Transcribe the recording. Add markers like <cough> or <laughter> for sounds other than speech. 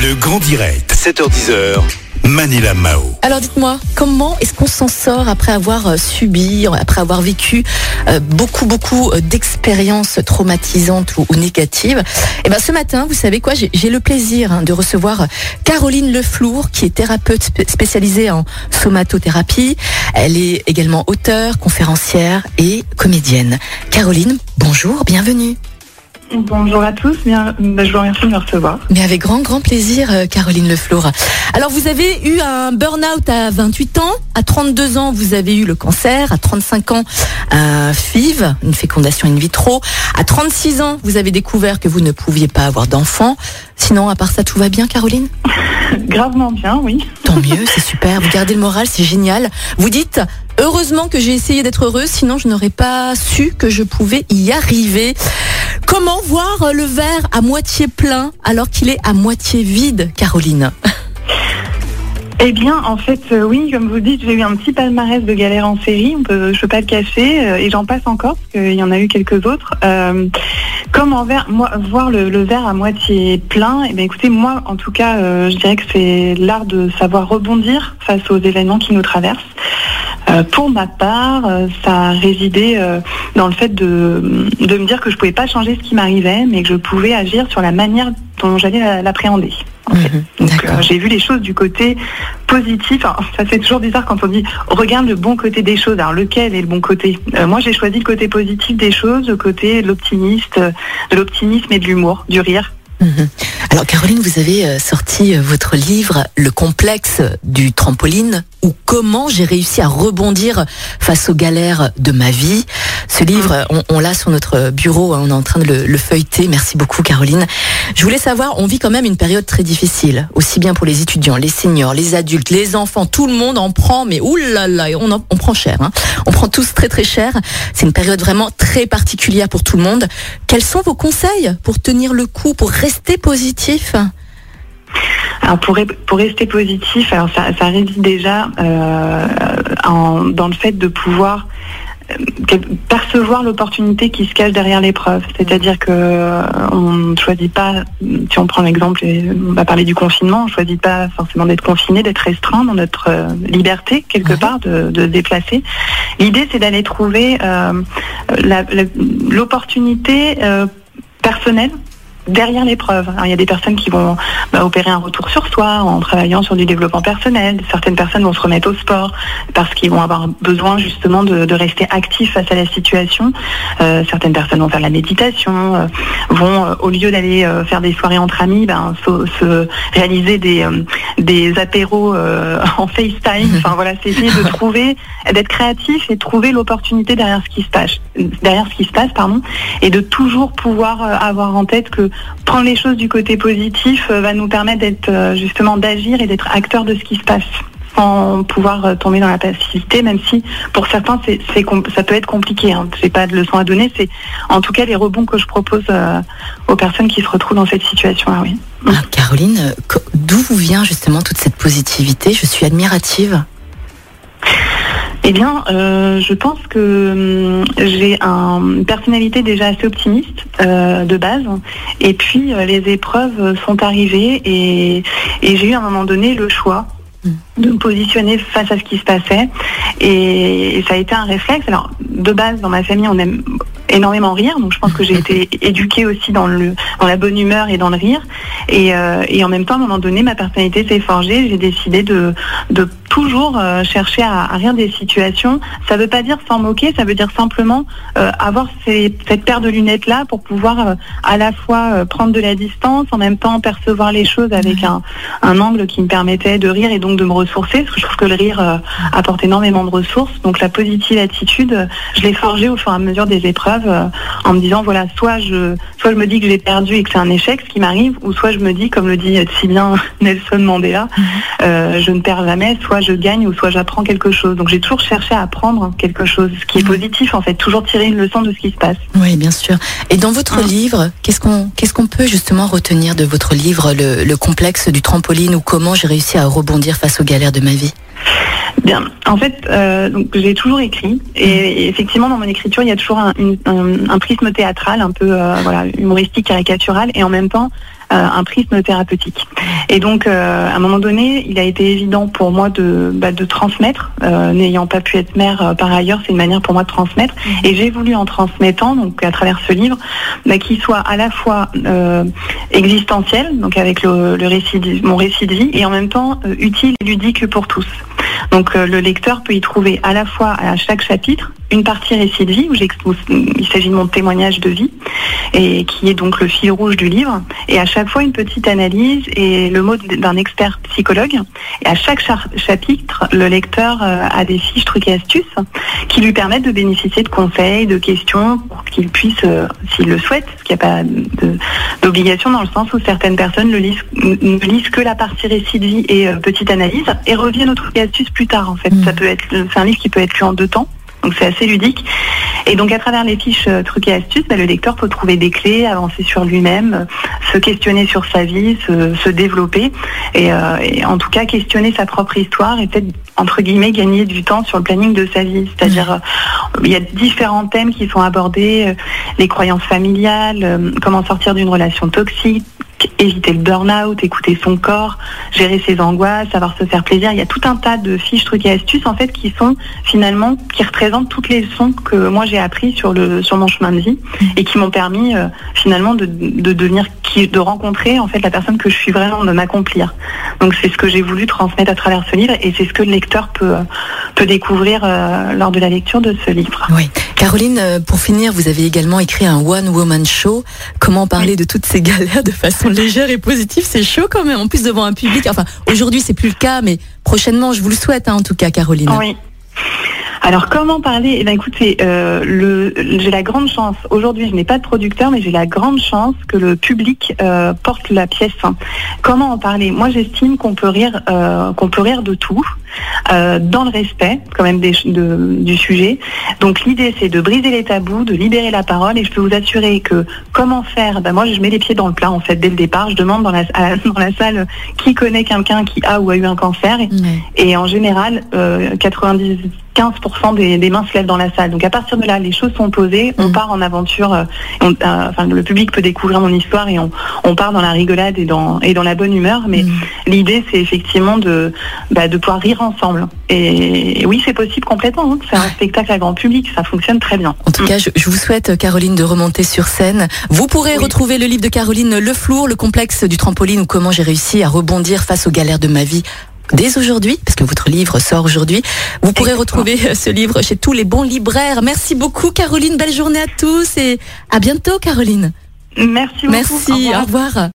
Le grand direct, 7h10h. Manila Mao. Alors dites-moi, comment est-ce qu'on s'en sort après avoir euh, subi, après avoir vécu euh, beaucoup, beaucoup euh, d'expériences traumatisantes ou, négatives? Et ben ce matin, vous savez quoi, j'ai le plaisir hein, de recevoir Caroline Leflour, qui est thérapeute spé- spécialisée en somatothérapie. Elle est également auteure, conférencière et comédienne. Caroline, bonjour, bienvenue. Bonjour à tous, bien, bah, je vous remercie de me recevoir. Mais avec grand, grand plaisir, euh, Caroline Leflour. Alors, vous avez eu un burn-out à 28 ans. À 32 ans, vous avez eu le cancer. À 35 ans, un FIV, une fécondation in vitro. À 36 ans, vous avez découvert que vous ne pouviez pas avoir d'enfant. Sinon, à part ça, tout va bien, Caroline? <laughs> Gravement bien, oui. Tant mieux, c'est super. Vous gardez le moral, c'est génial. Vous dites, heureusement que j'ai essayé d'être heureuse, sinon je n'aurais pas su que je pouvais y arriver. Comment voir le verre à moitié plein alors qu'il est à moitié vide, Caroline? Eh bien, en fait, euh, oui, comme vous dites, j'ai eu un petit palmarès de galères en série, on peut, je peux pas le cacher, euh, et j'en passe encore, parce qu'il y en a eu quelques autres. Euh, comment voir le, verre à moitié plein Eh bien, écoutez, moi, en tout cas, euh, je dirais que c'est l'art de savoir rebondir face aux événements qui nous traversent. Euh, pour ma part, euh, ça a résidé euh, dans le fait de, me dire que je pouvais pas changer ce qui m'arrivait, mais que je pouvais agir sur la manière dont j'allais la- l'appréhender. En fait. Mhm, Donc, euh, j'ai vu les choses du côté positif. Ça c'est toujours bizarre quand on dit regarde le bon côté des choses. Alors lequel est le bon côté Euh, Moi j'ai choisi le côté positif des choses, le côté de l'optimiste, de l'optimisme et de l'humour, du rire. Mhm. Alors Caroline, vous avez euh, sorti votre livre Le complexe du trampoline ou comment j'ai réussi à rebondir face aux galères de ma vie. Ce livre, on, l'a sur notre bureau, hein, on est en train de le, le feuilleter. Merci beaucoup Caroline. Je voulais savoir, on vit quand même une période très difficile, aussi bien pour les étudiants, les seniors, les adultes, les enfants, tout le monde en prend, mais oulala, on, en- prend cher. hein. On prend tous très très cher. C'est une période vraiment très particulière pour tout le monde. Quels sont vos conseils pour tenir le coup, pour rester positif? Alors pour, re- pour rester positif, alors ça, ça réside déjà euh, en- dans le fait de pouvoir euh, percevoir l'opportunité qui se cache derrière l'épreuve. C'est-à-dire que euh, on ne choisit pas, si on prend l'exemple, on va parler du confinement, on ne choisit pas forcément d'être confiné, d'être restreint dans notre liberté quelque Ouais. part de, de se déplacer. L'idée c'est d'aller trouver euh, l'opportunité euh, personnelle derrière l'épreuve. Il y a des personnes qui vont bah, opérer un retour sur soi en travaillant sur du développement personnel. Certaines personnes vont se remettre au sport parce qu'ils vont avoir besoin justement de, rester actifs face à la situation. Euh, certaines personnes vont faire la méditation, euh, vont euh, au lieu d'aller faire des soirées entre amis, ben, se, se réaliser des, des apéros <laughs> en FaceTime. Enfin voilà, c'est essayer de trouver, d'être créatif et de trouver l'opportunité derrière ce qui se passe, derrière ce qui se passe, pardon, et de toujours pouvoir avoir en tête que prendre les choses du côté positif euh, va nous permettre euh, justement d'agir et d'être acteur de ce qui se passe sans pouvoir euh, tomber dans la passivité, même si pour certains c'est, ça peut être compliqué. Hein. C'est pas de leçon à donner, c'est en tout cas les rebonds que je propose aux personnes qui se retrouvent dans cette situation-là. Oui. Ah, Caroline, d'où vous vient justement toute cette positivité? Je suis admirative. Eh bien, euh, je pense que hum, j'ai un- une personnalité déjà assez optimiste euh, de base. Et puis, euh, les épreuves sont arrivées et, et j'ai eu à un moment donné le choix de me positionner face à ce qui se passait. Et ça a été un réflexe. Alors, de base, dans ma famille, on aime énormément rire. Donc, je pense que j'ai été éduquée aussi dans, le, dans la bonne humeur et dans le rire. Et, euh, et en même temps, à un moment donné, ma personnalité s'est forgée. J'ai décidé de, de toujours euh, chercher à, rire des situations. Ça ne veut pas dire s'en moquer, ça veut dire simplement euh, avoir cette paire de lunettes là pour pouvoir à la fois prendre de la distance, en même temps percevoir les choses avec un, un angle qui me permettait de rire et donc de me ressourcer, parce que je trouve que le rire apporte énormément de ressources. Donc la positive attitude, je l'ai forgée au fur et à mesure des épreuves, euh, en me disant voilà, soit je, soit je me dis que j'ai perdu et que c'est un échec ce qui m'arrive, ou soit je me dis, comme le dit si bien <laughs> Nelson Mandela, euh, je ne perds jamais, soit je gagne ou soit j'apprends quelque chose. Donc j'ai toujours cherché à apprendre quelque chose, ce qui est Mhm. positif en fait, toujours tirer une leçon de ce qui se passe. Oui, bien sûr. Et dans votre Ah. livre, qu'est-ce qu'on qu'est-ce qu'on peut justement retenir de votre livre, le, le complexe du trampoline ou comment j'ai réussi à rebondir face aux galères de ma vie? Bien, en fait, euh, donc j'ai toujours écrit et, et effectivement dans mon écriture il y a toujours un, une- un- un prisme théâtral, un peu euh, voilà humoristique, caricatural et en même temps un prisme thérapeutique. Et donc, à un moment donné, il a été évident pour moi de, bah, de transmettre, n'ayant pas pu être mère par ailleurs, c'est une manière pour moi de transmettre. Mmh. Et j'ai voulu en transmettant, donc à travers ce livre, bah, qu'il soit à la fois existentiel, donc avec le, récit mon récit de vie, et en même temps utile et ludique pour tous. Donc euh, le lecteur peut y trouver à la fois à chaque chapitre une partie récit de vie où il s'agit de mon témoignage de vie et qui est donc le fil rouge du livre et à chaque fois une petite analyse et le mot d'un expert psychologue et à chaque chapitre le lecteur euh, a des fiches trucs et astuces qui lui permettent de bénéficier de conseils, de questions pour qu'il puisse, euh, s'il le souhaite, parce qu'il n'y a pas d'obligation dans le sens où certaines personnes le lisent, ne lisent que la partie récit de vie et petite analyse et reviennent aux trucs et astuces plus tard en fait. Mm. Ça peut être, c'est un livre qui peut être lu en deux temps. Donc c'est assez ludique. Et donc à travers les fiches euh, trucs et astuces, bah, le lecteur peut trouver des clés, avancer sur lui-même, euh, se questionner sur sa vie, se, développer euh, et, en tout cas questionner sa propre histoire et peut-être entre guillemets gagner du temps sur le planning de sa vie. C'est-à-dire il y a différents thèmes qui sont abordés, les croyances familiales, comment sortir d'une relation toxique, éviter le burn-out, écouter son corps, gérer ses angoisses, savoir se faire plaisir. Il y a tout un tas de fiches, trucs et astuces en fait qui sont finalement qui représentent toutes les leçons que moi j'ai appris sur le sur mon chemin de vie et qui m'ont permis euh, finalement de, de devenir de rencontrer en fait la personne que je suis vraiment, de m'accomplir. Donc c'est ce que j'ai voulu transmettre à travers ce livre et c'est ce que le lecteur peut peut découvrir euh, lors de la lecture de ce livre. Oui. Caroline, euh, pour finir, vous avez également écrit un one woman show. Comment parler de toutes ces galères de façon légère et positive, c'est chaud quand même. En plus devant un public. Enfin, aujourd'hui c'est plus le cas, mais prochainement, je vous le souhaite hein, en tout cas, Caroline. Oui. Alors comment parler? Eh bien écoutez, euh, j'ai la grande chance, aujourd'hui je n'ai pas de producteur, mais j'ai la grande chance que le public euh, porte la pièce. Comment en parler? Moi j'estime qu'on peut rire, euh, qu'on peut rire de tout, dans le respect quand même du sujet. Donc l'idée c'est de briser les tabous, de libérer la parole, et je peux vous assurer que comment faire ben, Moi je mets les pieds dans le plat en fait dès le départ. Je demande dans la, <laughs> dans la salle qui connaît quelqu'un qui a ou a eu un cancer, et, en général 90 15% des, mains se lèvent dans la salle. Donc à partir de là, les choses sont posées, on mm. part en aventure, euh, euh, enfin, le public peut découvrir mon histoire et on, part dans la rigolade et dans, et dans la bonne humeur. Mais mm. l'idée, c'est effectivement de, bah, de pouvoir rire ensemble. Et, oui, c'est possible complètement. Hein, c'est un spectacle à grand public, ça fonctionne très bien. En tout cas, je, vous souhaite, Caroline, de remonter sur scène. Vous pourrez retrouver le livre de Caroline Le Flour, le complexe du trampoline ou comment j'ai réussi à rebondir face aux galères de ma vie dès aujourd'hui, parce que votre livre sort aujourd'hui. Vous pourrez retrouver ce livre chez tous les bons libraires. Merci beaucoup Caroline, belle journée à tous et à bientôt Caroline. Merci beaucoup. Merci, Au revoir.